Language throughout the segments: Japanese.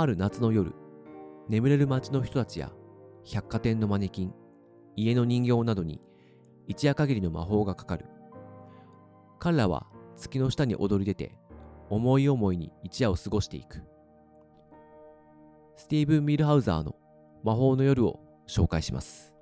ある夏の夜、眠れる街の人たちや百貨店のマネキン、家の人形などに一夜限りの魔法がかかる。彼らは月の下に踊り出て、思い思いに一夜を過ごしていく。スティーブン・ミルハウザーの魔法の夜を紹介します。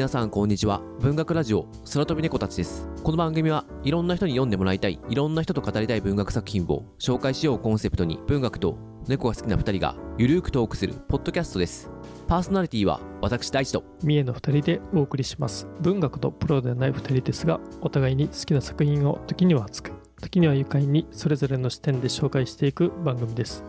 皆さんこんにちは。文学ラジオ空飛び猫たちです。この番組はいろんな人に読んでもらいたい、いろんな人と語りたい文学作品を紹介しようコンセプトに文学と猫が好きな2人がゆるーくトークするポッドキャストです。パーソナリティは私大地と三重の2人でお送りします文学とプロではない2人ですがお互いに好きな作品を時には熱く時には愉快にそれぞれの視点で紹介していく番組です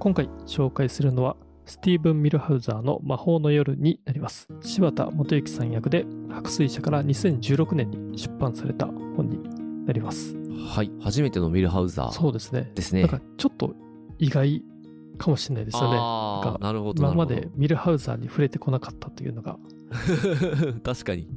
今回紹介するのはスティーブン・ミルハウザーの魔法の夜になります柴田元幸さん役で白水社から2016年に出版された本になりますはい、初めてのミルハウザーそうですねですね。なんかちょっと意外かもしれないですよねああ、なるほど。今までミルハウザーに触れてこなかったというのが 確かに。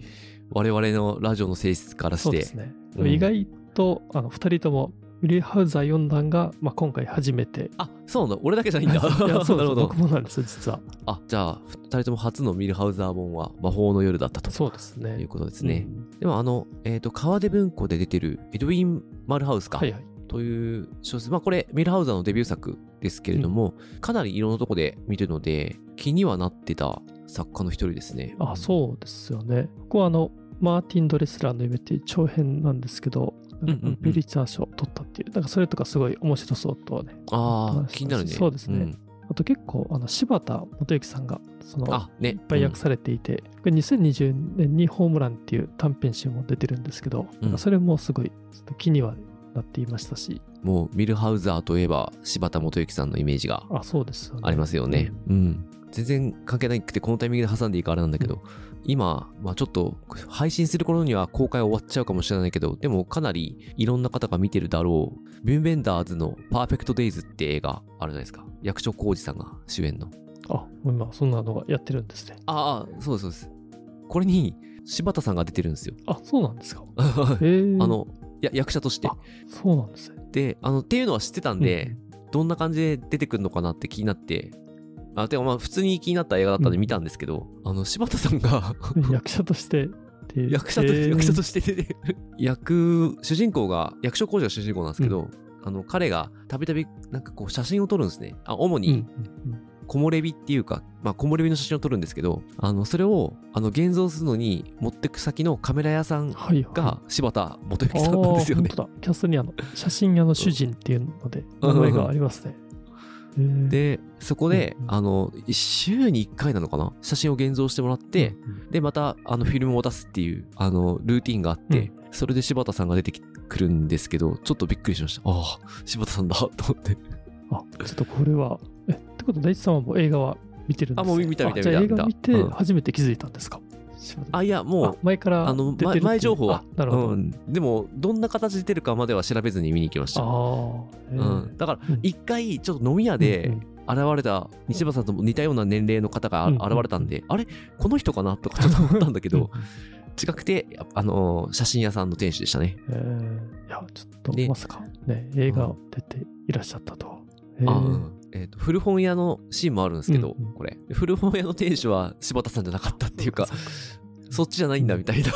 我々のラジオの性質からして。そうですね。うん意外とあの2人ともミルハウザー読んだんが、まあ、今回初めて。あ、そうなんだ。俺だけじゃないんだ。いや そうなるほど僕。もなんですよ、実は。あ、じゃあ、二人とも初のミルハウザー本は魔法の夜だったとそうですね。いうことですね。うんでもあの、えっ、と、川出文庫で出てるエドウィン・マルハウスか？はいはい。という小説。まあこれ、ミルハウザーのデビュー作ですけれども、かなりいろんなとこで見てるので、気にはなってた作家の一人ですね。あ、そうですよね。ここはあの、マーティン・ドレスラーの夢っていう長編なんですけど、んうんうんピュリツァー賞を取ったっていう、なんかそれとかすごい面白そうとはね。ああ、話気になるね。そうですねんあと結構、あの柴田元幸さんが、その、あ、ね。いっぱい訳されていて、これ2020年にホームランっていう短編集も出てるんですけど、うんそれもすごい気にはなっていましたし、もうミルハウザーといえば柴田元幸さんのイメージがあ、そうですよね。ありますよね。うん。全然関係なくてこのタイミングで挟んでいいかあれなんだけど、今、まあちょっと配信する頃には公開終わっちゃうかもしれないけど、でもかなりいろんな方が見てるだろう、ビュンベンダーズのパーフェクトデイズって映画あるじゃないですか。役所広司さんが主演の。あ、今そんなのがやってるんですね。ああ、そうですそうです。これに柴田さんが出てるんですよ。あ、そうなんですか。あへえ。の、や役者としてあ。そうなんですね。で、あの、っていうのは知ってたんで、どんな感じで出てくるのかなって気になって、あ、てかまあ普通に気になった映画だったんで見たんですけど、あの、柴田さんがうん 役者として。役者と、へー役者として。役、主人公が、役所広司が主人公なんですけど、あの、彼がたびたびなんかこう写真を撮るんですね。あ、主うんにうん木漏れ日っていうか、まあ木漏れ日の写真を撮るんですけど、あの、それを、あの、現像するのに持ってく先のカメラ屋さんはいはい。が柴田元あ幸さんなんですよねー。本当だ。キャストにあの、写真屋の主人っていうので、名前がありますね。で、そこであの、週に1回なのかな？写真を現像してもらって、で、また、あの、フィルムを出すっていう、あの、ルーティンがあって、それで柴田さんが出てくるんですけど、ちょっとびっくりしました。ああ、柴田さんだ、と思って。あ、ちょっとこれは、え、ってことは大地さんはもう映画は見てるんですかあもう見た見たあじゃあ見た映画見てうん。初めて気づいたんですか、あ、いや、もう、前からあの、前前情報は。あ、なるほど。うん、でも、どんな形で出るかまでは調べずに見に行きました。あうん、だからうん、一回、ちょっと飲み屋でうん現れた、西畑さんと似たような年齢の方がうん現れたんで、あれ？この人かな？とかちょっと思ったんだけど、うん近くて、あの、写真屋さんの店主でしたね。えー。いや、ちょっとでまさかね、映画出ていらっしゃったとは。えー。あうんえーと古本屋のシーンもあるんですけど、うんうんこれ古本屋の店主は柴田さんじゃなかったっていうかそっちじゃないんだみたいな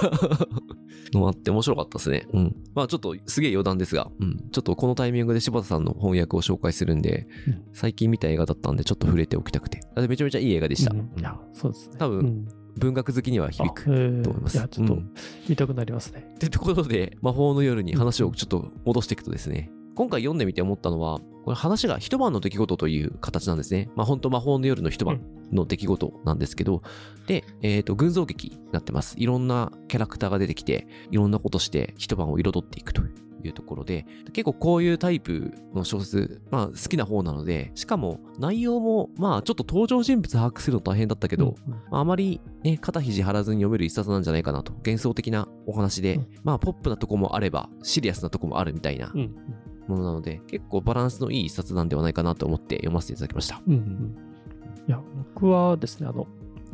のあって面白かったですね。うん。まあちょっとすげえ余談ですが、うん。ちょっとこのタイミングで柴田さんの翻訳を紹介するんで、うん最近見た映画だったんでちょっと触れておきたくて。あめちゃめちゃいい映画でした。うんいや、そうですね。多分うん文学好きには響くと思います。いや、ちょっとうん見たくなりますね。ってところで、魔法の夜に話をちょっと戻していくとですね、今回読んでみて思ったのは、これ話が一晩の出来事という形なんですね。まあ本当魔法の夜の一晩の出来事なんですけど、で、えっ、と、群像劇になってます。いろんなキャラクターが出てきて、いろんなことして一晩を彩っていくというところで、結構こういうタイプの小説、まあ好きな方なので、しかも内容も、まあちょっと登場人物把握するの大変だったけど、うんああまりね、肩肘張らずに読める一冊なんじゃないかなと。幻想的なお話で、うんまあポップなとこもあれば、シリアスなとこもあるみたいなうんものなので、結構バランスのいい一冊なんではないかなと思って読ませていただきました。うんうんいや、僕はですね、あの、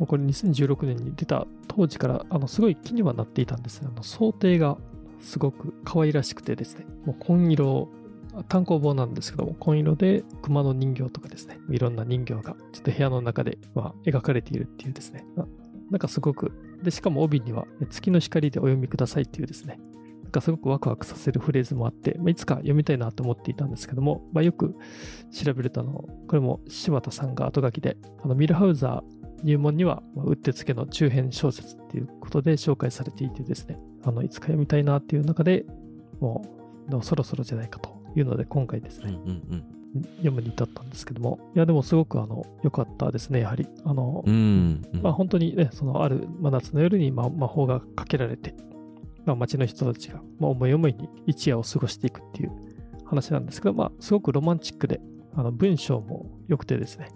これ2016年に出た当時から、あの、すごい気にはなっていたんですね。あの、想定がすごく可愛らしくてですね、もう紺色、単行本なんですけども、紺色で熊の人形とかですね、いろんな人形がちょっと部屋の中で、まあ、描かれているっていうですね、ななんかすごく、で、しかも帯には、月の光でお読みくださいっていうですね、なんかすごくワクワクさせるフレーズもあって、まあ、いつか読みたいなと思っていたんですけども、まあ、よく調べるとあの、これも柴田さんが後書きで、あのミルハウザー入門には、まあうってつけの中編小説っていうことで紹介されていてですね、あのいつか読みたいなっていう中でもう、そろそろじゃないかというので、今回ですうんうね、ん読むに至ったんですけども、いや、でもすごくあの良かったですね、やはり。あの、うん。うんうん。まあ、本当にね、そのある真夏の夜に、まあ、魔法がかけられて、まあ、街の人たちが、まあ、思い思いに一夜を過ごしていくっていう話なんですけど、まあ、すごくロマンチックで、あの文章も良くてですね、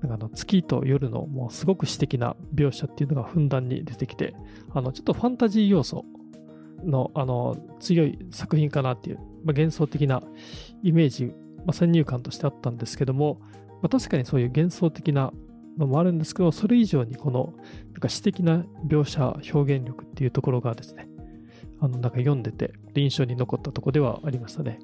なんかあの月と夜のもうすごく詩的な描写っていうのがふんだんに出てきて、あのちょっとファンタジー要素のあの強い作品かなっていう、まあ、幻想的なイメージ、まあ、先入観としてあったんですけども、まあ、確かにそういう幻想的なのもあるんですけど、それ以上にこのなんか詩的な描写、表現力っていうところがですね、あのなんか読んでて印象に残ったところではありましたね。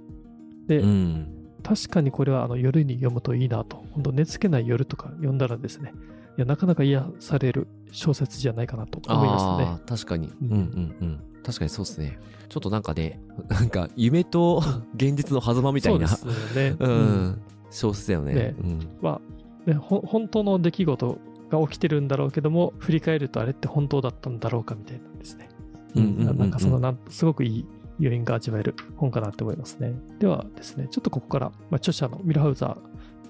で、うん。確かにこれはあの夜に読むといいなと、本当寝つけない夜とか読んだらですね、いやなかなか癒される小説じゃないかなと思いますね。ああ、確かに。ううんんうんうん。確かにそうですね。ちょっとなんかね、なんか夢と 現実の狭間みたいな、そうですよね。う うんん、小説だよね。ねうんまあ、ね、ほ本当の出来事が起きてるんだろうけども、振り返るとあれって本当だったんだろうかみたいなんですね。なんかそのなんすごくいい余韻が味わえる本かなって思いますね。ではですね、ちょっとここから、まあ、著者のミルハウザ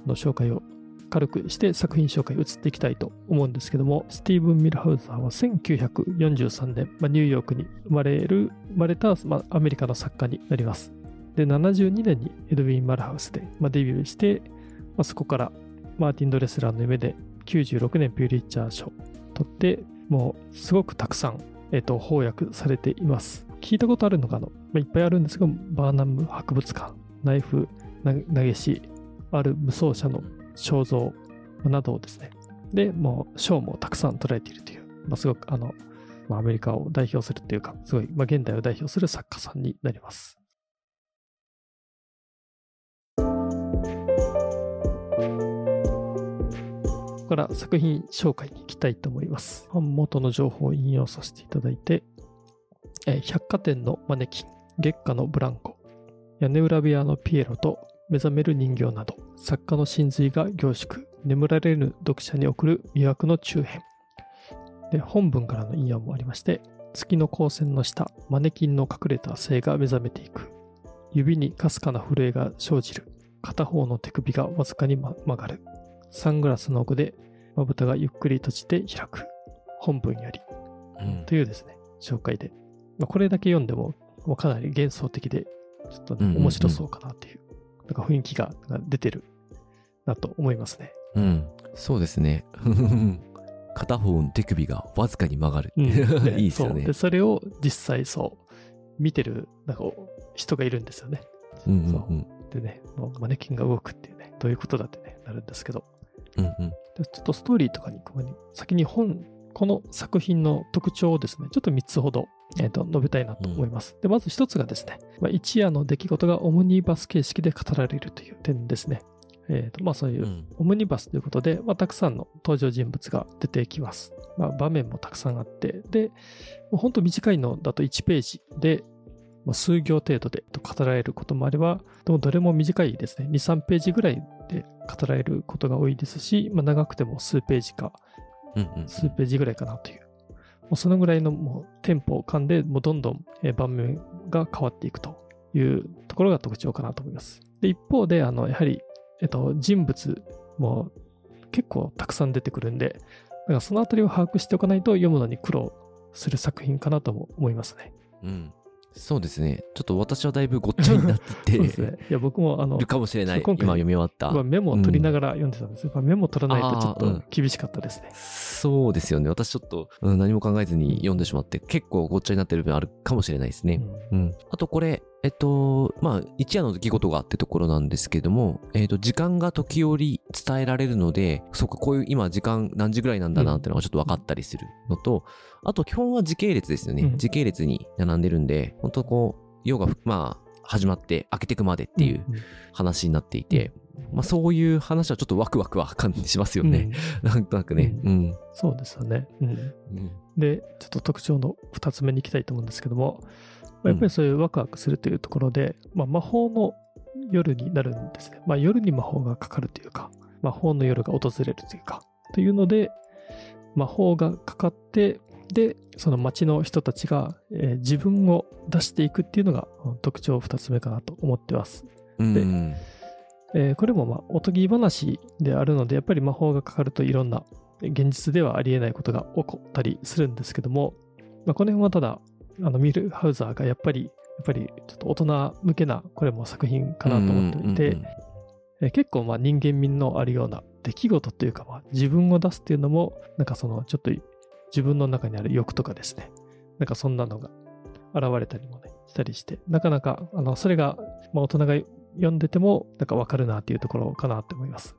ーの紹介を軽くして作品紹介移っていきたいと思うんですけども、スティーブン・ミルハウザーは1943年、まあ、ニューヨークに生まれる、生まれた、まあ、アメリカの作家になります。で、72年にエドウィン・マルハウスで、まあ、デビューして、まあ、そこからマーティン・ドレスラーの夢で96年ピューリッチャー賞を取って、もうすごくたくさん、えっと翻訳されています。聞いたことあるのかの、まあ、いっぱいあるんですが、バーナム博物館、ナイフ投げ師、ある無双者の肖像などをですね、で、もう賞もたくさん捉えているという、まあ、すごくあの、まあ、アメリカを代表するというか、すごい、まあ、現代を代表する作家さんになります。から作品紹介に行きたいと思います。元の情報を引用させていただいて、えー百貨店のマネキン、月下のブランコ、屋根裏部屋のピエロと目覚める人形など、作家の真髄が凝縮、眠られる読者に送る魅惑の中編。で、本文からの引用もありまして、月の光線の下、マネキンの隠れた性が目覚めていく。指にかすかな震えが生じる。片方の手首がわずかに、ま曲がる。サングラスの奥で、まぶたがゆっくり閉じて開く。本文より。うんというですね、紹介で。まあ、これだけ読んでも、もうかなり幻想的で、ちょっとね、面白そうかなっていう、なんか雰囲気が出てるなと思いますね。うん。そうですね。片方の手首がわずかに曲がる。うんで いいですよねそうで、。それを実際そう、見てる、なんか人がいるんですよね。うんうんそうでね、マネキンが動くっていうね、どういうことだってね、なるんですけど、うんうんでちょっとストーリーとかに行く前に、先に本、この作品の特徴をですね、ちょっと3つほど、えーと述べたいなと思います。で、まず1つがですね、まあ、一夜の出来事がオムニバス形式で語られるという点ですね。えーと、まあそういうう、んオムニバスということで、まあ、たくさんの登場人物が出てきます。まあ、場面もたくさんあって、で、もう本当短いのだと1ページで、まあ、数行程度で語られることもあれば、でもどれも短いですね。2、3ページぐらいで語られることが多いですし、まあ、長くても数ページか、数ページぐらいかなという。もうそのぐらいのもうテンポを噛んで、もうどんどんえー盤面が変わっていくというところが特徴かなと思います。で、一方で、あの、やはり、えっと、人物も結構たくさん出てくるんで、だからそのあたりを把握しておかないと読むのに苦労する作品かなとも思いますね。うん。そうですね。ちょっと私はだいぶごっちゃになってて ね。いや、僕もあのる、かもしれない。今回今読み終わった。まあメモを取りながら読んでたんですよ。まあメモを取らないとちょっと厳しかったですね。そうですよね。私ちょっと、うん何も考えずに読んでしまって、結構ごっちゃになってる部分あるかもしれないですね。うんうん。あとこれ、えっと、まあ、一夜の出来事があってところなんですけども、えっと、時間が時折伝えられるので、そうか、こういう今時間何時ぐらいなんだなっていうのがちょっと分かったりするのと、あと基本は時系列ですよね。うん時系列に並んでるんで、本当こう、夜が、まあ、始まって開けていくまでっていううん話になっていて、まあ、そういう話はちょっとワクワクは感じしますよね。うん なんとなくね。うん。そうですよね。うんうんで、ちょっと特徴の2つ目に行きたいと思うんですけども、まあやっぱりそういうワクワクするというところで、まあ、魔法の夜になるんですね。まあ、夜に魔法がかかるというか、魔法の夜が訪れるというか、というので、魔法がかかって、で、その街の人たちが、えー自分を出していくっていうのがうん特徴2つ目かなと思ってます。うん。えーこれもまあおとぎ話であるのでやっぱり魔法がかかるといろんな現実ではありえないことが起こったりするんですけども、まあ、この辺はただあのミルハウザーがやっぱりやっぱりちょっと大人向けなこれも作品かなと思っていて、えー結構まあ人間味のあるような出来事というかまあ自分を出すっていうのもなんかそのちょっと自分の中にある欲とかですね。なんかそんなのが現れたりもねしたりしてなかなかあのそれがまあ大人が読んでてもなんかわかるなっていうところかなって思います。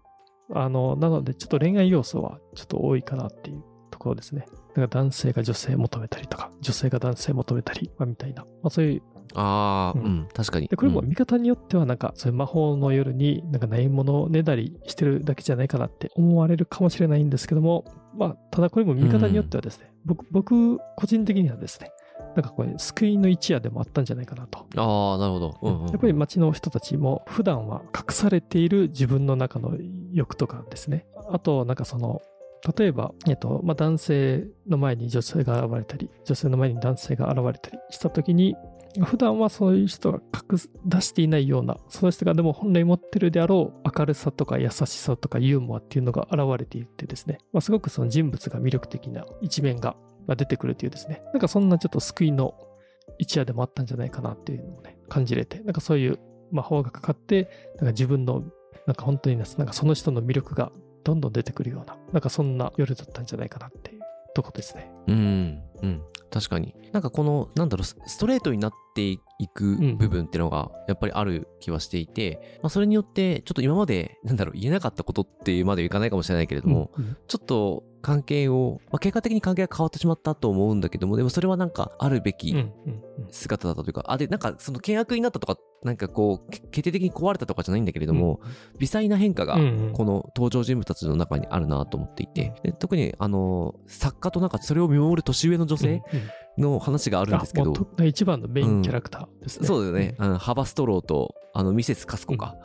あのなのでちょっと恋愛要素はちょっと多いかなっていうところですねなんか男性が女性求めたりとか女性が男性求めたり、まあ、みたいな、まあ、そういうああ、ううんん、確かに。でこれもうん。見方によってはなんかそういう魔法の夜になんかないものをねだりしてるだけじゃないかなって思われるかもしれないんですけどもまあただこれも見方によってはですね、僕僕個人的にはですねなんかこれ救いの一夜でもあったんじゃないかなと、ああ、なるほど。うんうんやっぱり街の人たちも普段は隠されている自分の中の欲とかですね。あとなんかその例えば、えっとまあ、男性の前に女性が現れたり女性の前に男性が現れたりした時に普段はそういう人が隠す出していないようなその人がでも本来持ってるであろう明るさとか優しさとかユーモアっていうのが現れていてですね、まあ、すごくその人物が魅力的な一面が出てくるというですね。なんかそんなちょっと救いの一夜でもあったんじゃないかなっていうのをね感じれてなんかそういう魔法がかかってなんか自分のなんか本当になんかその人の魅力がどんどん出てくるようななんかそんな夜だったんじゃないかなっていうとこですね。うん、うん、確かに。なんかこの、なんだろう、スストレートになっていくん部分っていうのが、やっぱりある気はしていて、まあ、それによって、ちょっと今まで、なんだろう、言えなかったことっていうまではいかないかもしれないけれども、うんうんちょっと関係を、まあ、結果的に関係が変わってしまったと思うんだけども、でもそれはなんか、あるべきうんうんうん姿だったというか、あ、で、なんか、その険悪になったとか、なんかこう、け決定的に壊れたとかじゃないんだけれども、微細な変化がうんうん。この登場人物たちの中にあるなと思っていて、で特にあの作家となんかそれを見守る年上の女性うんうん。の話があるんですけど、うと一番のメインキャラクターですね。そうだよね、あのハバストローとあのミセス・カスコか、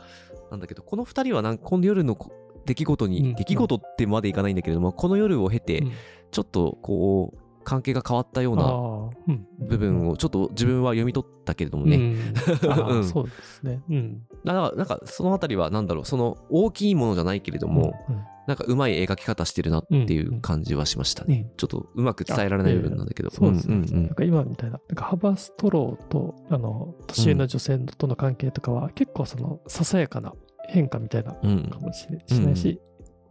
なんだけどこの二人はなんこの夜のこ出来事に、うん。出来事ってまでいかないんだけれどもこの夜を経て、うん。ちょっとこう関係が変わったような部分をちょっと自分は読み取ったけれどもね、うん あーうんそうですね。うん。だからなんかそのあたりはなんだろうその大きいものじゃないけれども、うんなんかうまい描き方してるなっていう感じはしましたね。うんちょっとうまく伝えられない部分なんだけど。そうですね。んうんなんか今みたいな、なんかハバストローと、あの、年上の女性との関係とかは、結構その、ささやかな変化みたいなうん。うんかもしれしないし、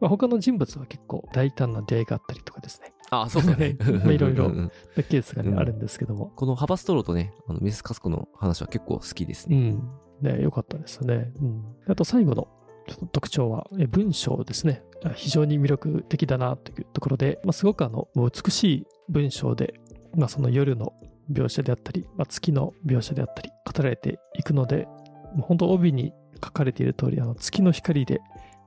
まあ、他の人物は結構大胆な出会いがあったりとかですね、あ、そうそう ね。まあいろいろうんうんケースがね、うんあるんですけども、このハバストローとね、あのミス・カスコの話は結構好きですね。うん。ね、よかったですね。うん。あと最後のちょっと特徴は、え文章ですね。あ非常に魅力的だなというところで、まあ、すごくあの、美しい文章で、まあ、その夜の描写であったり、まあ、月の描写であったり、語られていくので、もう本当帯に書かれている通り、あの月の光で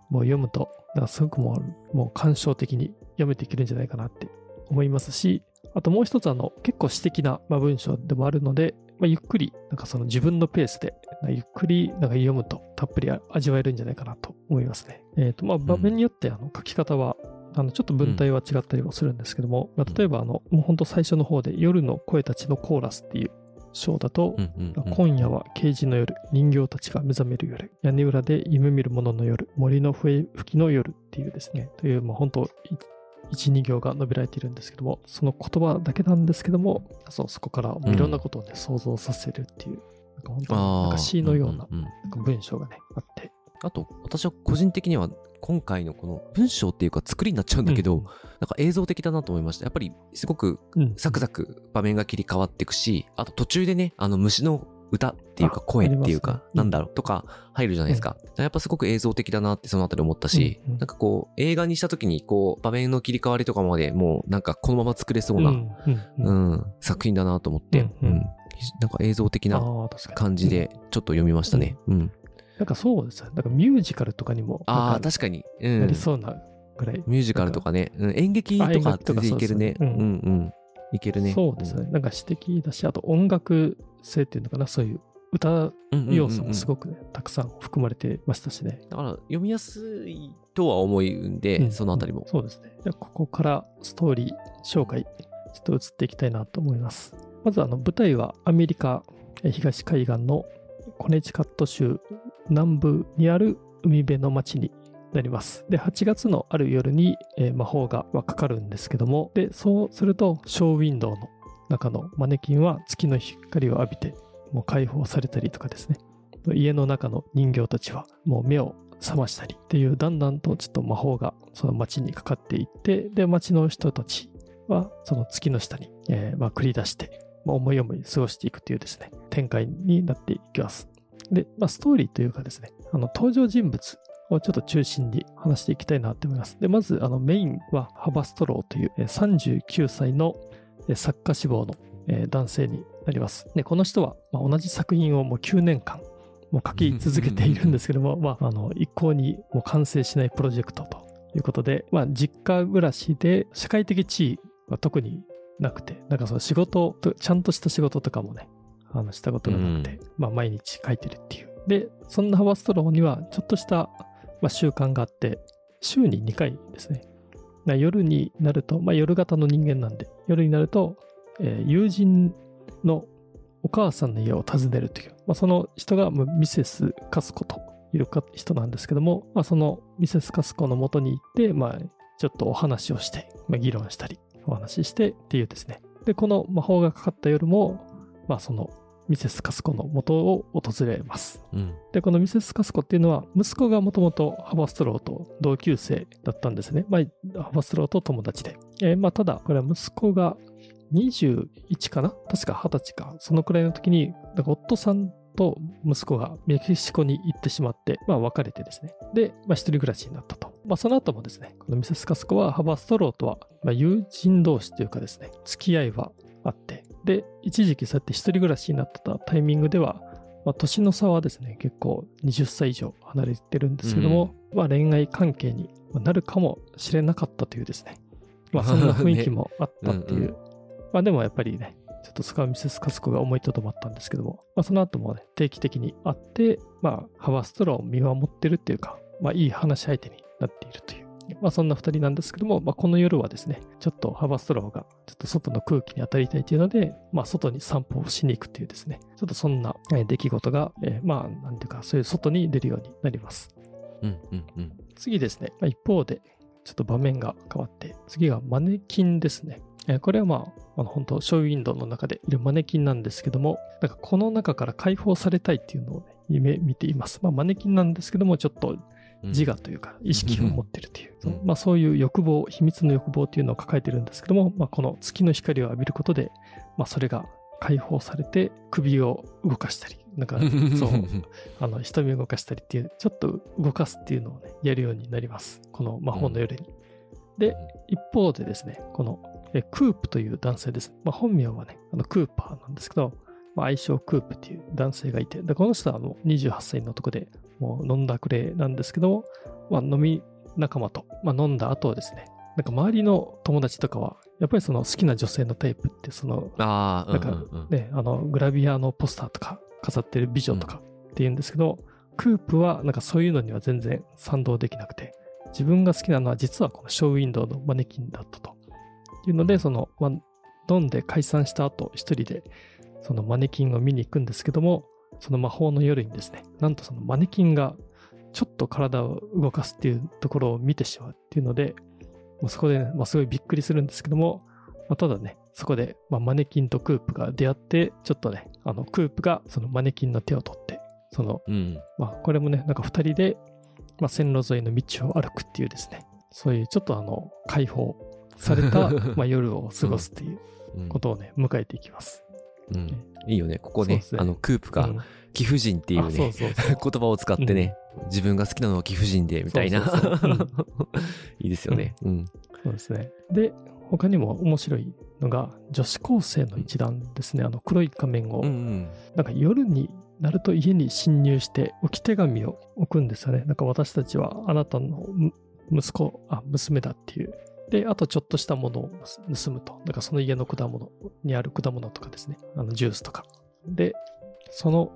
もう読むと、なんかすごくもう、もう感傷的に読めていけるんじゃないかなって思いますし、あともう一つあの、結構詩的な、まあ、文章でもあるので、まあ、ゆっくり、なんかその自分のペースで、ゆっくりなんか読むとたっぷり味わえるんじゃないかなと思いますね。えっ、と、まあ、場面によってあの書き方は、あのちょっと文体は違ったりもするんですけども、まあ、例えばあの、もう本当最初の方で夜の声たちのコーラスっていう章だと、うんうんうん。今夜は刑事の夜、人形たちが目覚める夜、屋根裏で夢見る者の夜、森の笛吹きの夜っていうですね、という、まあ、本当、い一、二行が述べられているんですけども、その言葉だけなんですけども、そうそこからいろんなことをね、想像させるっていう、なんか本当になんか詩のようなうんうんうんなんか文章がね、あって。あと、私は個人的には今回のこの文章っていうか作りになっちゃうんだけど、うんなんか映像的だなと思いました。やっぱりすごくうん、サクサク場面が切り替わっていくし、あと途中でね、あの虫の歌っていうか声っていうか、なんだろうとか入るじゃないですか。やっぱすごく映像的だなってそのあたり思ったし、なんかこう映画にした時にこう場面の切り替わりとかまでもうなんかこのまま作れそうな、うん作品だなと思って、うんなんか映像的な感じでちょっと読みましたね。うん。なんかそうですよ。なんかミュージカルとかにも。ああ、確かに。うん。なりそうなぐらい。ミュージカルとかね。うん、演劇とかっていけるね。うんうん。いけるね。そうですね。なんか詩的だし、あと音楽性っていうのかな、そういう歌要素もすごくね、たくさん含まれてましたしね。だから読みやすいとは思うんで、うん、そのあたりも。そうですね。じゃここからストーリー紹介、ちょっと移っていきたいなと思います。まずあの舞台はアメリカ東海岸のコネチカット州南部にある海辺の町になります。で、8月のある夜に、えー、魔法がかかるんですけども、で、そうすると、ショーウィンドウの中のマネキンは月の光を浴びて、もう解放されたりとかですね。家の中の人形たちはもう目を覚ましたりっていう、だんだんとちょっと魔法がその街にかかっていって、で、街の人たちはその月の下に、えー、まあ繰り出して、まあ、思い思い過ごしていくというですね、展開になっていきます。で、まあ、ストーリーというかですね、あの登場人物をちょっと中心に話していきたいなと思います。で、まずあのメインはハバストローという39歳の作家志望の男性になります。で、この人は同じ作品をもう9年間もう書き続けているんですけども、まあ、あの一向にもう完成しないプロジェクトということで、まあ、実家暮らしで社会的地位は特になくて、なんかその仕事、ちゃんとした仕事とかもね、あのしたことがなくて、うん、まあ毎日書いてるっていう。で、そんなハワストローにはちょっとした、まあ、習慣があって、週に2回ですね。夜になると、まあ夜型の人間なんで、夜になると、えー、友人のお母さんの家を訪ねるという、まあ、その人がミセス・カスコという人なんですけども、まあ、そのミセス・カスコのもとに行って、まあ、ちょっとお話をして、まあ、議論したり、お話ししてっていうですね。で、この魔法がかかった夜も、まあそのミセス・カスコの元を訪れます。うん、で、このミセス・カスコっていうのは、息子がもともとハバストローと同級生だったんですね。まあ、ハバストローと友達で。えー、まあ、ただ、これは息子が21かな？確か20歳か。そのくらいの時に、なんか夫さんと息子がメキシコに行ってしまって、まあ別れてですね。で、まあ一人暮らしになったと。まあその後もですね、このミセス・カスコはハバストローとは、まあ友人同士というかですね、付き合いはあって、で、一時期そうやって一人暮らしになったタイミングでは、まあ年の差はですね、結構20歳以上離れてるんですけども、うん、まあ恋愛関係になるかもしれなかったというですね、まあ そんな雰囲気もあったっていう。ねうんうん、まあでもやっぱりね、ちょっとスカミセス・カスコが思いとどまったんですけども、まあ、その後もね、定期的に会って、まあ、ハワストローを見守ってるっていうか、まあ、いい話し相手になっているという。まあ、そんな二人なんですけども、まあ、この夜はですね、ちょっとハバストローがちょっと外の空気に当たりたいというので、まあ、外に散歩をしに行くというですね、ちょっとそんな出来事が、えー、まあ、なんていうか、そういう外に出るようになります。うんうんうん、次ですね、まあ、一方で、ちょっと場面が変わって、次がマネキンですね。えー、これはまあ、あの本当ショーウィンドウの中でいるマネキンなんですけども、なんかこの中から解放されたいっていうのを、ね、夢見ています。まあ、マネキンなんですけども、ちょっと自我というか意識を持ってるという、うん、まあ、そういう欲望、秘密の欲望というのを抱えてるんですけども、まあ、この月の光を浴びることで、まあ、それが解放されて首を動かしたり、なんか そう、あの瞳を動かしたりっていう、ちょっと動かすっていうのをね、やるようになります。この魔法の夜に。で、一方でですね、このえクープという男性です。まあ、本名はね、あのクーパーなんですけど、まあ、愛称クープっていう男性がいて、でこの人はもう28歳の男で、もう飲んだくれなんですけども、まあ、飲み仲間と、まあ、飲んだ後ですね、なんか周りの友達とかは、やっぱりその好きな女性のタイプって、その、あなんかね、あの、グラビアのポスターとか飾ってる美女とかっていうんですけど、うん、クープはなんかそういうのには全然賛同できなくて、自分が好きなのは実はこのショーウィンドウのマネキンだったと。いうので、その、まあ、飲んで解散した後、一人で、そのマネキンを見に行くんですけども、その魔法の夜にですね、なんとそのマネキンがちょっと体を動かすっていうところを見てしまうっていうので、まあ、そこで、ね、まあ、すごいびっくりするんですけども、まあ、ただね、そこで、まあ、マネキンとクープが出会って、ちょっとね、あの、クープがそのマネキンの手を取って、その、うん、まあ、これもね、なんか二人で、まあ、線路沿いの道を歩くっていうですね、そういうちょっとあの、解放された まあ夜を過ごすっていうことをね、迎えていきます。うん。いいよね。ここねねあの、クープがうん貴婦人っていうあそうね、そうそう言葉を使ってね、自分が好きなのは貴婦人で、みたいな。いいですよね。うん。そうですね。で、他にも面白いのが、女子高生の一団ですね。あの黒い仮面を、うんうん。なんか夜になると家に侵入して置き手紙を置くんですよね。なんか私たちはあなたのむ息子、あ、娘だっていう。で、あとちょっとしたものを盗むと。だからその家の果物にある果物とかですね。あのジュースとか。で、その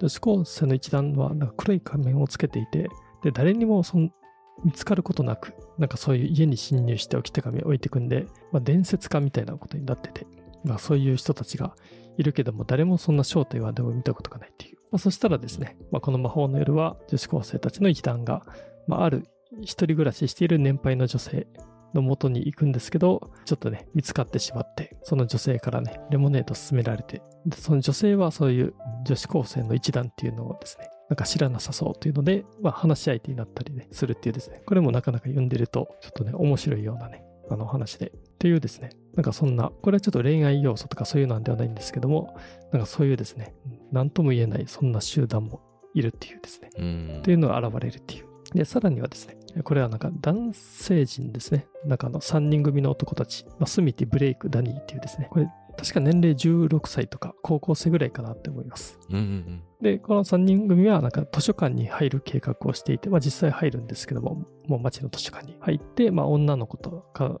女子高生の一団はなんか黒い仮面をつけていて、で、誰にもその見つかることなく、なんかそういう家に侵入して置き手紙を置いていくんで、まあ、伝説家みたいなことになってて、まあ、そういう人たちがいるけども、誰もそんな正体はでも見たことがないっていう。まあ、そしたらですね、まあ、この魔法の夜は女子高生たちの一団が、まあ、ある一人暮らししている年配の女性の元に行くんですけど、ちょっとね、見つかってしまって、その女性からね、レモネード勧められて、でその女性はそういう女子高生の一団っていうのをですね、なんか知らなさそうというので、まあ、話し相手になったりね、するっていうですね、これもなかなか読んでると、ちょっとね、面白いようなね、あの話で。っていうですね、なんかそんな、これはちょっと恋愛要素とかそういうのではないんですけども、なんかそういうですね、なんとも言えないそんな集団もいるっていうですね、うんっていうのが現れるっていう。で、さらにはですね、これはなんか男性陣ですね。なんかあの3人組の男たち、まあ、スミティ、ブレイク、ダニーっていうですね、これ確か年齢16歳とか高校生ぐらいかなって思います。うんうんで、この3人組はなんか図書館に入る計画をしていて、まあ実際入るんですけども、もう街の図書館に入って、まあ女の子とか、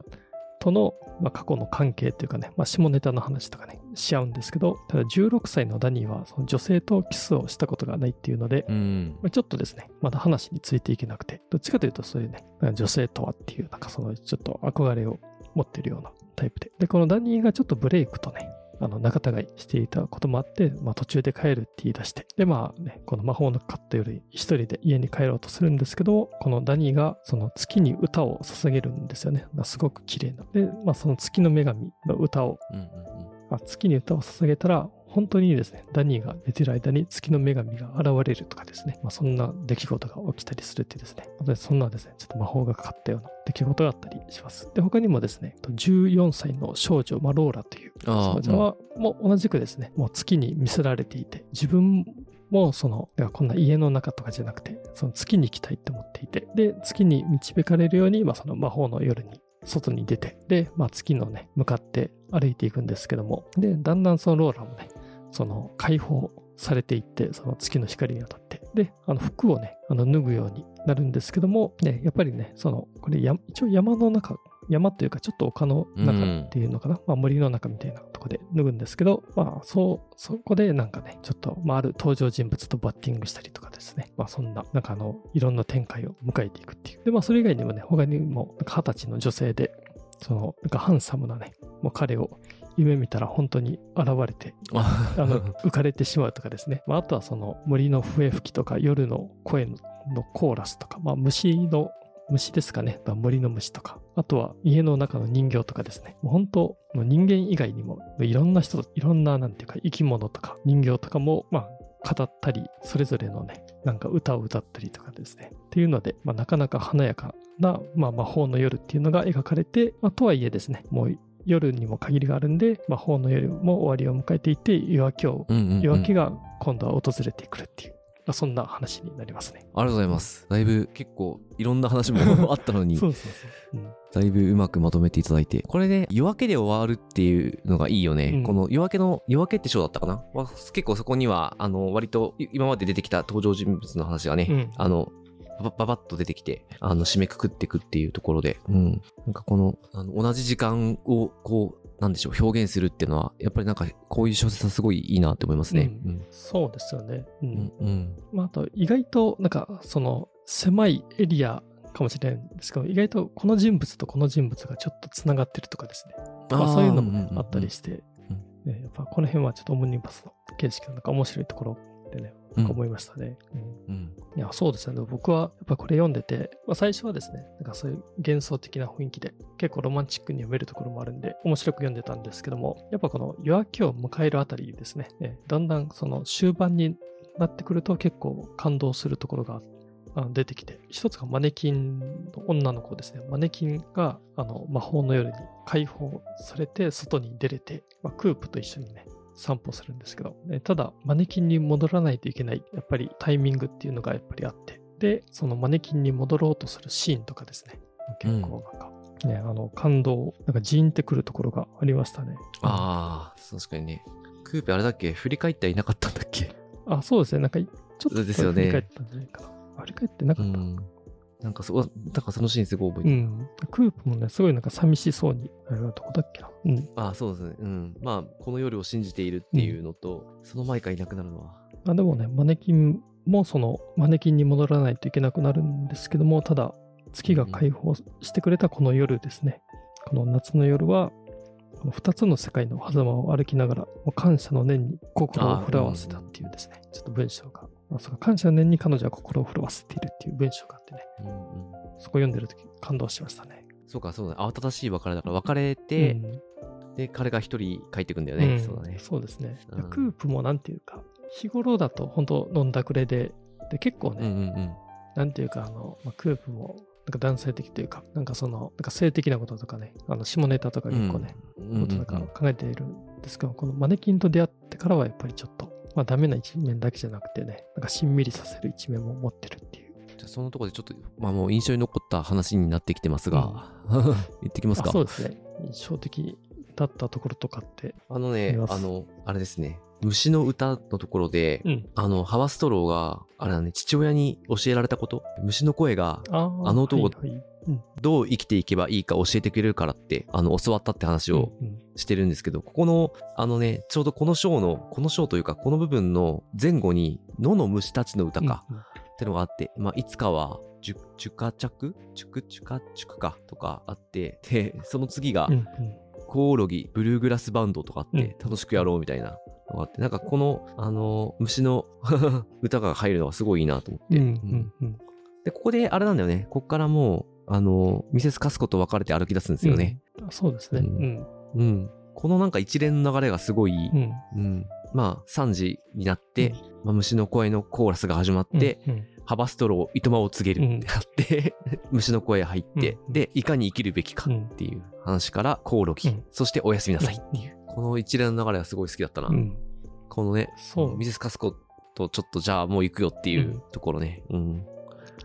との、まあ、過去の関係っていうかね、まあ、下ネタの話とかね、し合うんですけど、ただ16歳のダニーはその女性とキスをしたことがないっていうので、うん。ちょっとですね、まだ話についていけなくて、どっちかというとそういうね、女性とはっていう、なんかそのちょっと憧れを持ってるようなタイプで。で、このダニーがちょっとブレイクとね、あの仲違いしていたこともあって、まあ途中で帰るって言い出して、でまあね、この魔法のカットより一人で家に帰ろうとするんですけど、このダニーがその月に歌を捧げるんですよね。まあすごく綺麗な。で、まあその月の女神の歌をうんうんまあ、月に歌を捧げたら、本当にですね、ダニーが寝てる間に月の女神が現れるとかですね、まあ、そんな出来事が起きたりするっていうですね、まあそんなですね、ちょっと魔法がかかったような出来事があったりします。で、他にもですね、14歳の少女、まあ、ローラという少女は、もう同じくですね、もう月に見せられていて、自分もその、こんな家の中とかじゃなくて、その月に行きたいって思っていて、で、月に導かれるように、まあ、その魔法の夜に外に出て、で、まあ、月のね、向かって歩いていくんですけども、で、だんだんそのローラもね、その解放されていって、その月の光に当たって、で、あの服をね、あの脱ぐようになるんですけども、ね、やっぱりね、その、これ、一応山の中、山というかちょっと丘の中っていうのかな、まあ森の中みたいなとこで脱ぐんですけど、まあそう、そこでなんかね、ちょっと、まあある登場人物とバッティングしたりとかですね、まあそんな、なんかあの、いろんな展開を迎えていくっていう。で、まあそれ以外にもね、他にも、二十歳の女性で、その、なんかハンサムなね、もう彼を夢見たら本当に現れて、あ あの、浮かれてしまうとかですね。まあ、あとはその森の笛吹きとか夜の声のコーラスとか、まあ、虫の、虫ですかね。まあ森の虫とか。あとは家の中の人形とかですね。もう本当、もう人間以外にも、いろんな人、いろんな、なんていうか、生き物とか人形とかも、まあ、語ったり、それぞれのね、なんか歌を歌ったりとかですね。っていうので、まあ、なかなか華やかな、まあ、魔法の夜っていうのが描かれて、まあ、とはいえですね、もう夜にも限りがあるんで、魔法の夜も終わりを迎えていて、夜明けを、夜明けが今度は訪れてくるっていう、まあ、そんな話になりますね。ありがとうございます。だいぶ結構いろんな話も あったのに、そうそうそう。うんだいぶうまくまとめていただいて。これで夜明けで終わるっていうのがいいよね。うんこの夜明けの、夜明けって章だったかな？わ結構そこには、あの、割とい今まで出てきた登場人物の話がね、うんあの、ばばばっと出てきて、あの、締めくくっていくっていうところで、うん。なんかこの、あの同じ時間を、こう、なんでしょう、表現するっていうのは、やっぱりなんか、こういう小説はすごいいいなって思いますね。うん。そうですよね。うんうん。うん。まあ、あと、意外と、なんか、その、狭いエリアかもしれないんですけど、意外とこの人物とこの人物がちょっとつながってるとかですね。まあ、そういうのもね、あったりして、ねやっぱこの辺はちょっとオムニバスの形式のなんか面白いところでね、うん思いましたね。うんうん。いや、そうですね。僕はやっぱこれ読んでて、まあ、最初はですね、なんかそういう幻想的な雰囲気で、結構ロマンチックに読めるところもあるんで、面白く読んでたんですけども、やっぱこの夜明けを迎えるあたりですね、えだんだんその終盤になってくると結構感動するところが出てきて、一つがマネキンの女の子ですね。マネキンがあの魔法の夜に解放されて外に出れて、まあ、クープと一緒にね、散歩するんですけど、ねただ、マネキンに戻らないといけない、やっぱりタイミングっていうのがやっぱりあって、で、そのマネキンに戻ろうとするシーンとかですね、結構なんか、ね、あの、感動、なんかジーンってくるところがありましたね。ああ、確かにね。クーペあれだっけ？振り返ってはいなかったんだっけ？あ、そうですね。なんか、ちょっとですよね振り返ったんじゃないかな。振り返ってなかった。うん。なんかそ、なんかそのシーンすごい覚えてる。うん。クープもね、すごいなんか寂しそうに、あれはどこだっけな。うん。ああ、そうですね。うん。まあ、この夜を信じているっていうのと、その前からいなくなるのは。まあでもね、マネキンもそのマネキンに戻らないといけなくなるんですけども、ただ月が解放してくれたこの夜ですね。この夏の夜は、この2つの世界の狭間を歩きながら、感謝の念に心を震わせたっていうですね、ちょっと文章が、あそうか感謝の念に彼女は心を震わせているっていう文章があってね、うんうん。そこ読んでる時感動しましたね。そうか、そうだね。慌ただしい別れだから、別れて、うんで、彼が一人帰ってくんだよね。うんそうだね。そうですね。うんクープもなんていうか、日頃だと本当飲んだくれで、で結構ね、うんうんうん。なんていうか、あの、まあ、クープも、なんか男性的というか、なんかその、なんか性的なこととかね、あの、下ネタとか結構ね、うんうんこととか考えているんですけど、このマネキンと出会ってからはやっぱりちょっと、まあダメな一面だけじゃなくてね、なんかしんみりさせる一面も持ってるっていう。じゃあそのところでちょっと、まあもう印象に残った話になってきてますが、言ってきますか？あそうですね。印象的だったところとかって、あのねあの、あれですね。虫の歌のところで、うん。あの、ハワストローが、あれだね、父親に教えられたこと、虫の声があの男はいはいうんどう生きていけばいいか教えてくれるからって、あの、教わったって話をしてるんですけど、ここの、あのね、ちょうどこの章の、この章というか、この部分の前後に、野の虫たちの歌か、ってのがあって、まあ、いつかは、ジュ、カチャクチュクチュカチュクかとかあって、で、その次がコオロギ、ブルーグラスバンドとかあって、うん。楽しくやろうみたいなのがあって、なんかこの、あの、虫の 歌が入るのがすごいいいなと思って。うんううん。んうん。で、ここであれなんだよね。ここからもう、あの、ミセスカスコと別れて歩き出すんですよね。うんそうですね。ううんん。うん。このなんか一連の流れがすごい、うん。うん。まあ、3時になって、まあ、虫の声のコーラスが始まって、うん、ハバストロー、糸間を告げるってなって、虫の声入って、うんで、いかに生きるべきかっていう話から、コオロギ、うんそしておやすみなさいっていう。この一連の流れがすごい好きだったな。うん。このね、そうミセスカスコとちょっとじゃあもう行くよっていううんところね。うん。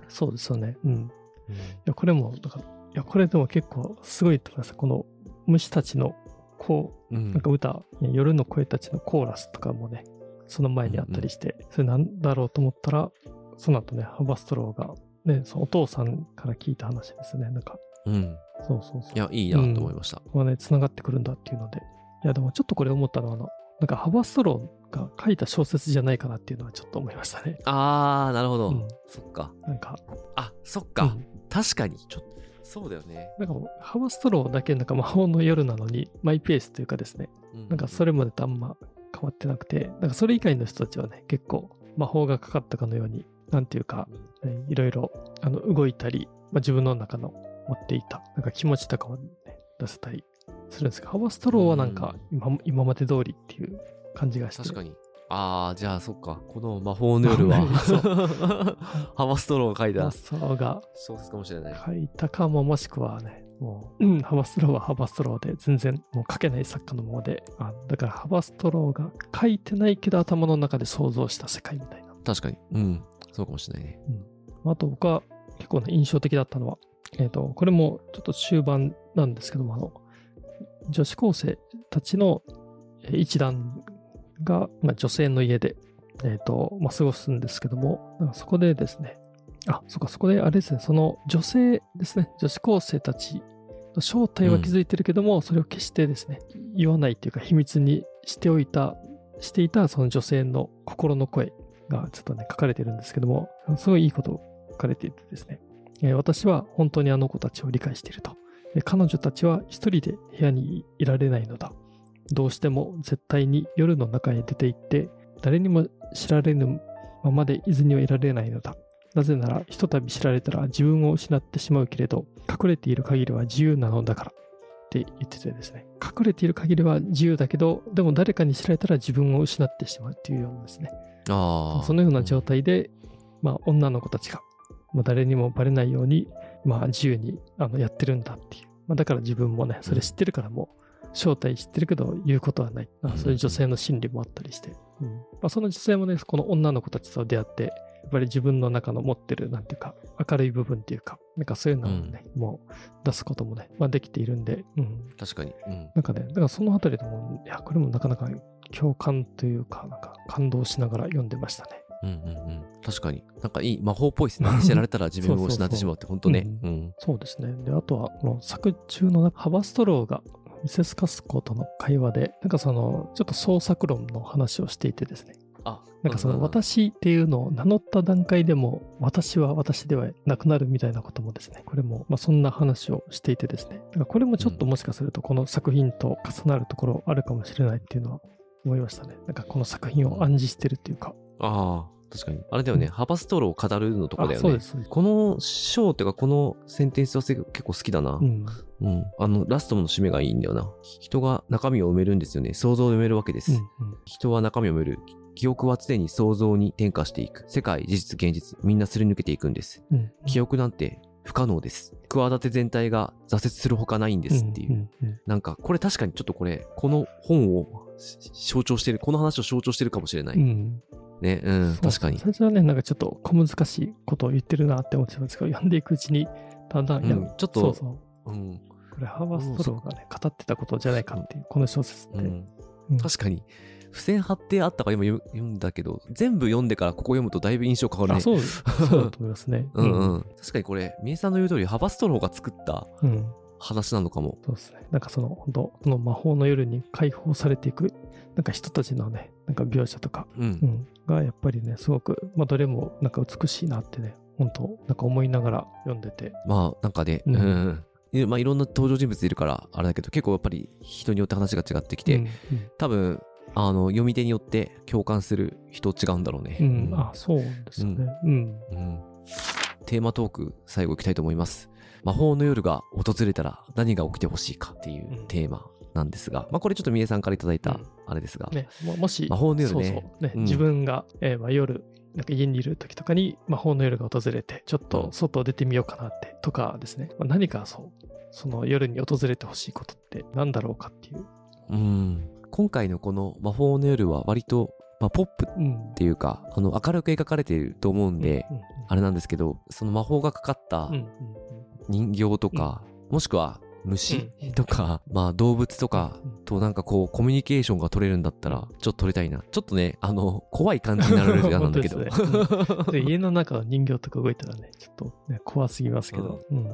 そうですよね。うん。いや、これも、だから、いや、これでも結構すごいと思います。この虫たちの、こう、うんなんか歌、いや夜の声たちのコーラスとかもね、その前にあったりして、それなんだろうと思ったら、その後ね、ハバストローが、ね、そのお父さんから聞いた話ですね。なんか、うん。そうそうそう。いや、いいなと思いました。ここがね、繋がってくるんだっていうので。いや、でもちょっとこれ思ったのは、あの、なんかハバストローが書いた小説じゃないかなっていうのはちょっと思いましたね。あー、なるほど。うんそっか。なんか、あ、そっか。うん確かに。ちょっと、そうだよね。なんかもう、ハバストローだけなんか魔法の夜なのに、マイペースというかですね、なんかそれ、れまでとあんま変わってなくて、なんかそれ以外の人たちはね、結構魔法がかかったかのように、なんていうか、ねいろいろあの動いたり、まあ、自分の中の持っていた、なんか気持ちとかを、ね、出せたりするんですけど、ハバストローはなんか今,、今まで通りっていう感じがして。確かに。あー、じゃあそっか。この魔法の夜は ハバストローが書いたハバストローが小説かもしれない。書いたかも、もしくはね、もう、うん、ハバストローはハバストローで、全然もう書けない作家のままで、あだからハバストローが書いてないけど頭の中で想像した世界みたいな。確かに。うん。そうかもしれないね。あと僕は結構ね、印象的だったのは、えっ、と、これもちょっと終盤なんですけども、あの、女子高生たちのえー一団が、まあ、女性の家で、えっ、と、まあ、過ごすんですけども、そこでですね、あ、そっか、そこであれですね、その女性ですね、女子高生たちの正体は気づいてるけども、それを決してですね、言わないっていうか秘密にしておいた、していたその女性の心の声がちょっとね、書かれてるんですけども、すごいいいこと書かれていてですね、えー私は本当にあの子たちを理解していると。えー彼女たちは一人で部屋にいられないのだ。どうしても絶対に夜の中へ出て行って、誰にも知られぬままで伊豆にはいられないのだ。なぜなら、ひとたび知られたら自分を失ってしまうけれど、隠れている限りは自由なのだから。って言っててですね。隠れている限りは自由だけど、でも誰かに知られたら自分を失ってしまうっていうようなですね。そのような状態で、まあ、女の子たちが、まあ、誰にもバレないように、まあ、自由にあのやってるんだっていう。まあ、だから自分もね、それ知ってるからもう、正体知ってるけど言うことはない。あそういう女性の心理もあったりして。うんまあ、その女性もね、この女の子たちと出会って、やっぱり自分の中の持ってる、なんていうか、明るい部分っていうか、なんかそういうのをね、もう出すこともね、まあ、できているんで、うん。確かに。うん。なんかね、だからそのあたりでも、いや、これもなかなか共感というか、なんか感動しながら読んでましたね。うんうんうん。確かに。なんかいい魔法っぽいですね。知られたら自分を失ってしまうって、本当ね。そううん。そうですね。で、あとは、この作中の中ハバストローがミセス・カスコとの会話で、なんかその、ちょっと創作論の話をしていてですね。あ、なんかその私っていうのを名乗った段階でも私は私ではなくなるみたいなこともですね、これもまあそんな話をしていてですね、なんかこれもちょっともしかするとこの作品と重なるところあるかもしれないっていうのは思いましたね。なんかこの作品を暗示してるっていうか。ああ、確かに。あれだよね。うんハバストローを語るのとかだよね。あそうです。この章っていうか、このセンテンスは結構好きだな。うん。うん。あの、ラストの締めがいいんだよな。人が中身を埋めるんですよね。想像を埋めるわけです。うんうん人は中身を埋める。記憶は常に想像に転化していく。世界、事実、現実、みんなすり抜けていくんです。うん記憶なんて不可能です。企て全体が挫折するほかないんですっていう。んんうんなんか、これ確かにちょっとこれ、この本をし象徴してる、この話を象徴してるかもしれない。うんね、うん、そう確かに。最初はね、なんかちょっと小難しいことを言ってるなって思ってたんですけど、読んでいくうちに、だんだん、うんちょっとそうそう。うん。これ、ハーバーストローがね、語ってたことじゃないかっていう、この小説って。うんうん確かに。付箋貼ってあったから今読読んだけど、全部読んでからここ読むとだいぶ印象変わるね。あ、そう、そうだと思いますね。うんうん。確かにこれ、みえさんの言う通り、ハバストローが作ったうん。うん。話なのかも。そうですね。なんかその、本当この魔法の夜に解放されていく、なんか人たちのね、なんか描写とか、うん。うん、がやっぱりね、すごく、まあ、どれもなんか美しいなってね、本当なんか思いながら読んでて。まあ、なんかね、ううんまあ、いろんな登場人物いるから、あれだけど、結構やっぱり人によって話が違ってきて、うん多分、あの、読み手によって共感する人違うんだろうね。うん、うんあ、そうですよね。うん。うんテーマトーク、最後いきたいと思います。魔法の夜が訪れたら何が起きてほしいかっていううんテーマなんですが、まあこれちょっとみえさんからいただいたうん。あれですが、ね、ももし、魔法の夜ね。そうそう。ねうん。自分が、えーまあ、夜、なんか家にいる時とかに魔法の夜が訪れて、ちょっと外出てみようかなって、とかですね、まあ、何かそう、その夜に訪れてほしいことって何だろうかっていう。うん。今回のこの魔法の夜は割と、まあ、ポップっうん。ていうか、あの、明るく描かれていると思うんで、うん、あれなんですけど、その魔法がかかったうん、うん、人形とか、もしくは虫うんとか、まあ動物とかうんとなんかこうコミュニケーションが取れるんだったら、ちょっと取りたいな。ちょっとね、あの、怖い感じになると嫌なんだけど。本当で家の中の人形とか動いたらね、ちょっと、ね、怖すぎますけど。うん。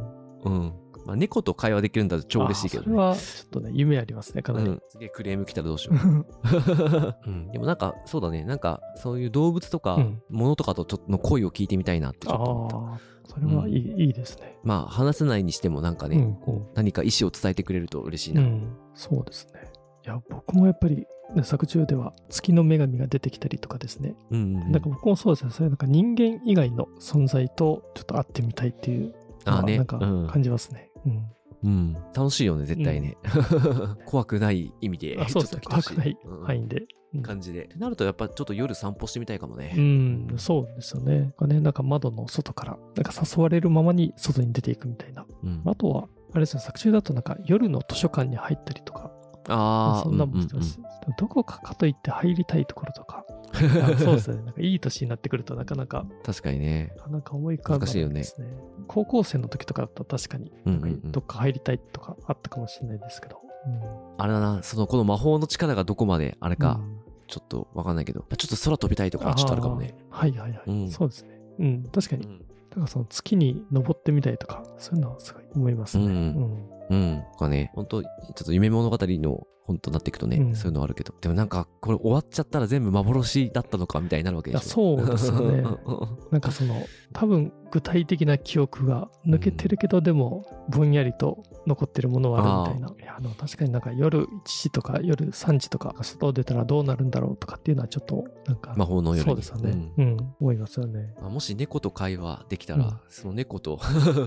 うん。まあ猫と会話できるんだと超嬉しいけどね。あそれは、ちょっとね、夢ありますね、かなり。うん、すげえクレーム来たらどうしよう。うん、でもなんか、そうだね。なんか、そういう動物とかうん、物とかとちょっとの声を聞いてみたいなってちょっと思った。それはいい,、いいですね。まあ、話せないにしてもなんかね、うんこう何か意思を伝えてくれると嬉しいうな。ん、そうですね。いや、僕もやっぱり、ね、作中では月の女神が出てきたりとかですね。うんうんうんなんか僕もそうですね。そういうなんか人間以外の存在とちょっと会ってみたいっていうあーねなんかうん感じますね。うん。うん、楽しいよね、絶対ね。怖くない意味で。あそうですね。怖くないうん範囲で。うん感じで。ってなると、やっぱちょっと夜散歩してみたいかもね。うん、そうですよね。なんかね、なんか窓の外から、なんか誘われるままに外に出ていくみたいな。うんあとは、あれですね、作中だとなんか夜の図書館に入ったりとか、ああ、そんなもんしてます。でもどこかかといって入りたいところとか、あ そうですね。なんかいい年になってくるとなかなか、確かにね。なかなか思い浮かばないですね。高校生の時とかだったら確かに、うんうんうんどっか入りたいとかあったかもしれないですけど。あれだな、その、この魔法の力がどこまであれうんか、うんちょっとわかんないけど、ちょっと空飛びたいとかはちょっとあるかもね。はいはいはい、うんそうですね。うん、確かに。うん。だからその月に登ってみたいとか、そういうのはすごい思いますね。うんうんうん。とかね、本当ちょっと夢物語の本となっていくとね、うん。そういうのはあるけど。でもなん。か、これ終わっちゃったら全部幻だったのかみたいになるわけでしょ。そうですよね。なん。かその、多分具体的な記憶が抜けてるけど、でもぼん。やりと残ってるものはあるみたいな。いや、あの確かになん。か夜1時とか夜3時とか外出たらどうなるん。だろうとかっていうのはちょっとなん。か、魔法の夜にそうですよね。うん、思いますよね。まあもし猫と会話できたら、その猫と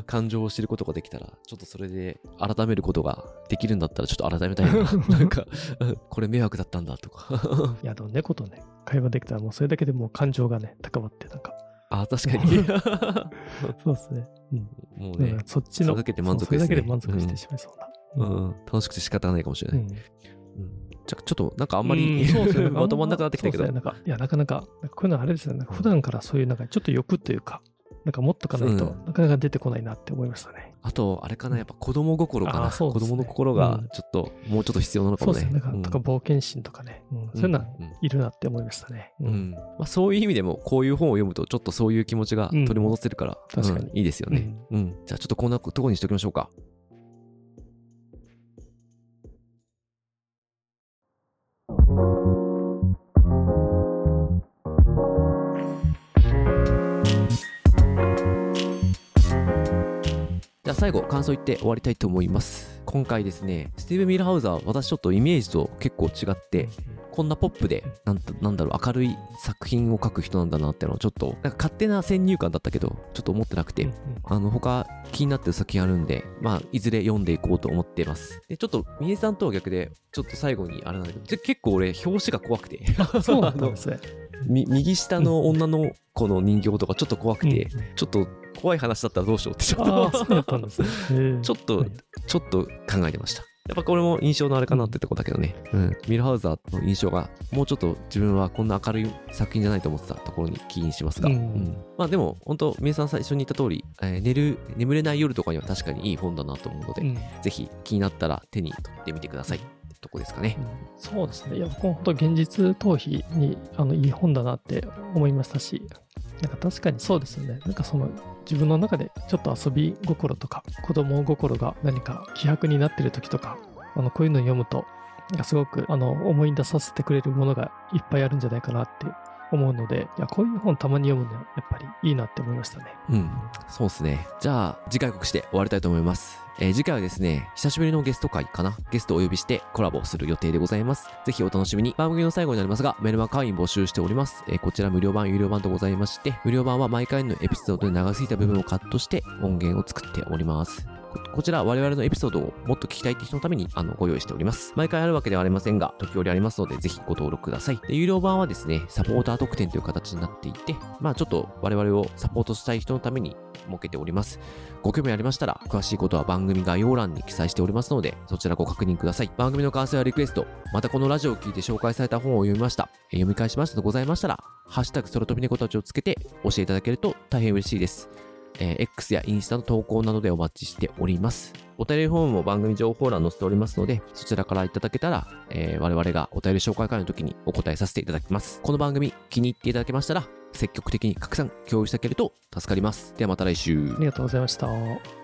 感情を知ることができたら、ちょっとそれで改めることができるんだったら、ちょっと改めたいな。なんか、う んこれ迷惑だったんだとか。いや、でも猫とね、会話できたらもうそれだけでもう感情がね、高まって、なんか、あ、確かに。そうですね。うん。もうねそっちの、それだけで満足ですねそうそれだけで満足してしまいそうな。うん、楽しくて仕方がないかもしれない。うんうんじゃあちょっとなんかあんまり、うんそうですよねまとまんなくなってきたけど、なんかいや、なかなか、なんかこういうのはあれですよね。普段からそういう、なんかちょっと欲というか、なんか持っとかないとうんなかなか出てこないなって思いましたね。あと、あれかな、やっぱ子供心かあな。ね子供の心がちょっと、もうちょっと必要なのかもね。そうですね。なんか、うんとか冒険心とかね。うんそういうのはうんいるなって思いましたね。うんうんまあ、そういう意味でも、こういう本を読むと、ちょっとそういう気持ちが取り戻せるから、うん確かにうんいいですよね。うん。じゃあ、ちょっとこんなところにしときましょうか。最後感想言って終わりたいと思います。今回ですねスティーブ・ミルハウザー私ちょっとイメージと結構違ってこんなポップでなんとなんだろう明るい作品を書く人なんだなってのはちょっとなんか勝手な先入観だったけどちょっと思ってなくて、あの他気になってる作品あるんでまあいずれ読んでいこうと思ってます。でちょっと三重さんとは逆でちょっと最後にあれなんだけど結構俺表紙が怖くて。そうなんですね。み右下の女の子の人形とかちょっと怖くて、ちょっと怖い話だったらどうしようってちょっと ちょっとはいちょっと考えてました。やっぱこれも印象のあれかなってとこだけどね。うん。ミルハウザーの印象が、もうちょっと自分はこんな明るい作品じゃないと思ってたところに起因しますが。ううんん。まあでも、本当皆さん最初に言った通り、えー寝る、眠れない夜とかには確かにいい本だなと思うので、うんぜひ気になったら手に取ってみてくださいとこですかね。そうですね。いや、僕も本当現実逃避にあのいい本だなって思いましたし、なんか確かにそうですよね。なんかその自分の中でちょっと遊び心とか子供心が何か希薄になってる時とか、あのこういうのを読むと、なんかすごくあの思い出させてくれるものがいっぱいあるんじゃないかなって思うので、いや、こういう本たまに読むのやっぱりいいなって思いましたね。うん、そうですね。じゃあ、次回告知で終わりたいと思います。えー次回はですね、久しぶりのゲスト会かなゲストをお呼びしてコラボする予定でございます。ぜひお楽しみに。番組の最後になりますが、メルマガ会員募集しております。えーこちら無料版、有料版とございまして、無料版は毎回のエピソードで長すぎた部分をカットして音源を作っております。こちら我々のエピソードをもっと聞きたいって人のためにあのご用意しております。毎回あるわけではありませんが、時折ありますので、ぜひご登録ください。で有料版はですね、サポーター特典という形になっていて、まあちょっと我々をサポートしたい人のために設けております。ご興味ありましたら、詳しいことは番組概要欄に記載しておりますので、そちらご確認ください。番組の感想やリクエスト、またこのラジオを聞いて紹介された本を読みました、え読み返しましたとございましたら、ハッシュタグ空飛び猫たちをつけて教えていただけると大変嬉しいです。えー X やインスタの投稿などでお待ちしております。お便りフォームも番組情報欄載せておりますので、そちらからいただけたら、えー我々がお便り紹介会の時にお答えさせていただきます。この番組気に入っていただけましたら、積極的に拡散、共有してあげると助かります。ではまた来週あ。りがとうございました。